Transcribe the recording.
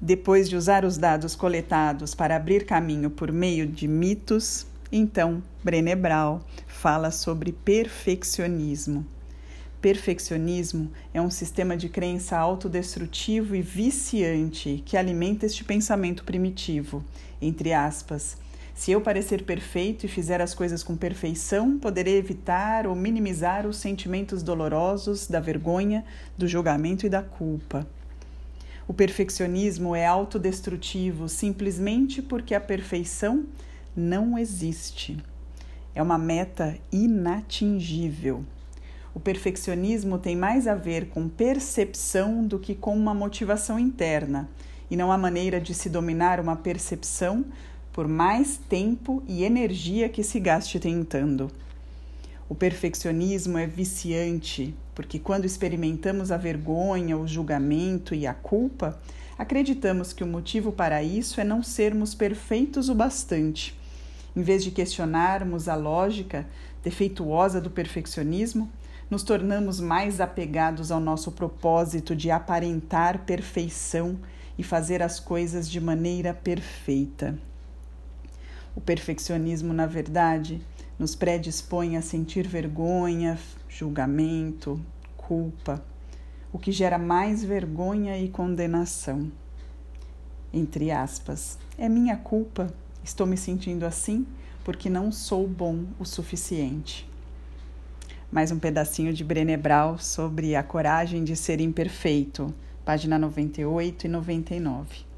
Depois de usar os dados coletados para abrir caminho por meio de mitos, então Brené Brown fala sobre perfeccionismo. Perfeccionismo é um sistema de crença autodestrutivo e viciante que alimenta este pensamento primitivo, entre aspas. Se eu parecer perfeito e fizer as coisas com perfeição, poderei evitar ou minimizar os sentimentos dolorosos da vergonha, do julgamento e da culpa. O perfeccionismo é autodestrutivo simplesmente porque a perfeição não existe. É uma meta inatingível. O perfeccionismo tem mais a ver com percepção do que com uma motivação interna, e não há maneira de se dominar uma percepção por mais tempo e energia que se gaste tentando. O perfeccionismo é viciante, porque quando experimentamos a vergonha, o julgamento e a culpa, acreditamos que o motivo para isso é não sermos perfeitos o bastante. Em vez de questionarmos a lógica defeituosa do perfeccionismo, nos tornamos mais apegados ao nosso propósito de aparentar perfeição e fazer as coisas de maneira perfeita. O perfeccionismo, na verdade, nos predispõe a sentir vergonha, julgamento, culpa, o que gera mais vergonha e condenação. Entre aspas, é minha culpa, estou me sentindo assim porque não sou bom o suficiente mais um pedacinho de Brené Brown sobre a coragem de ser imperfeito, página 98 e 99.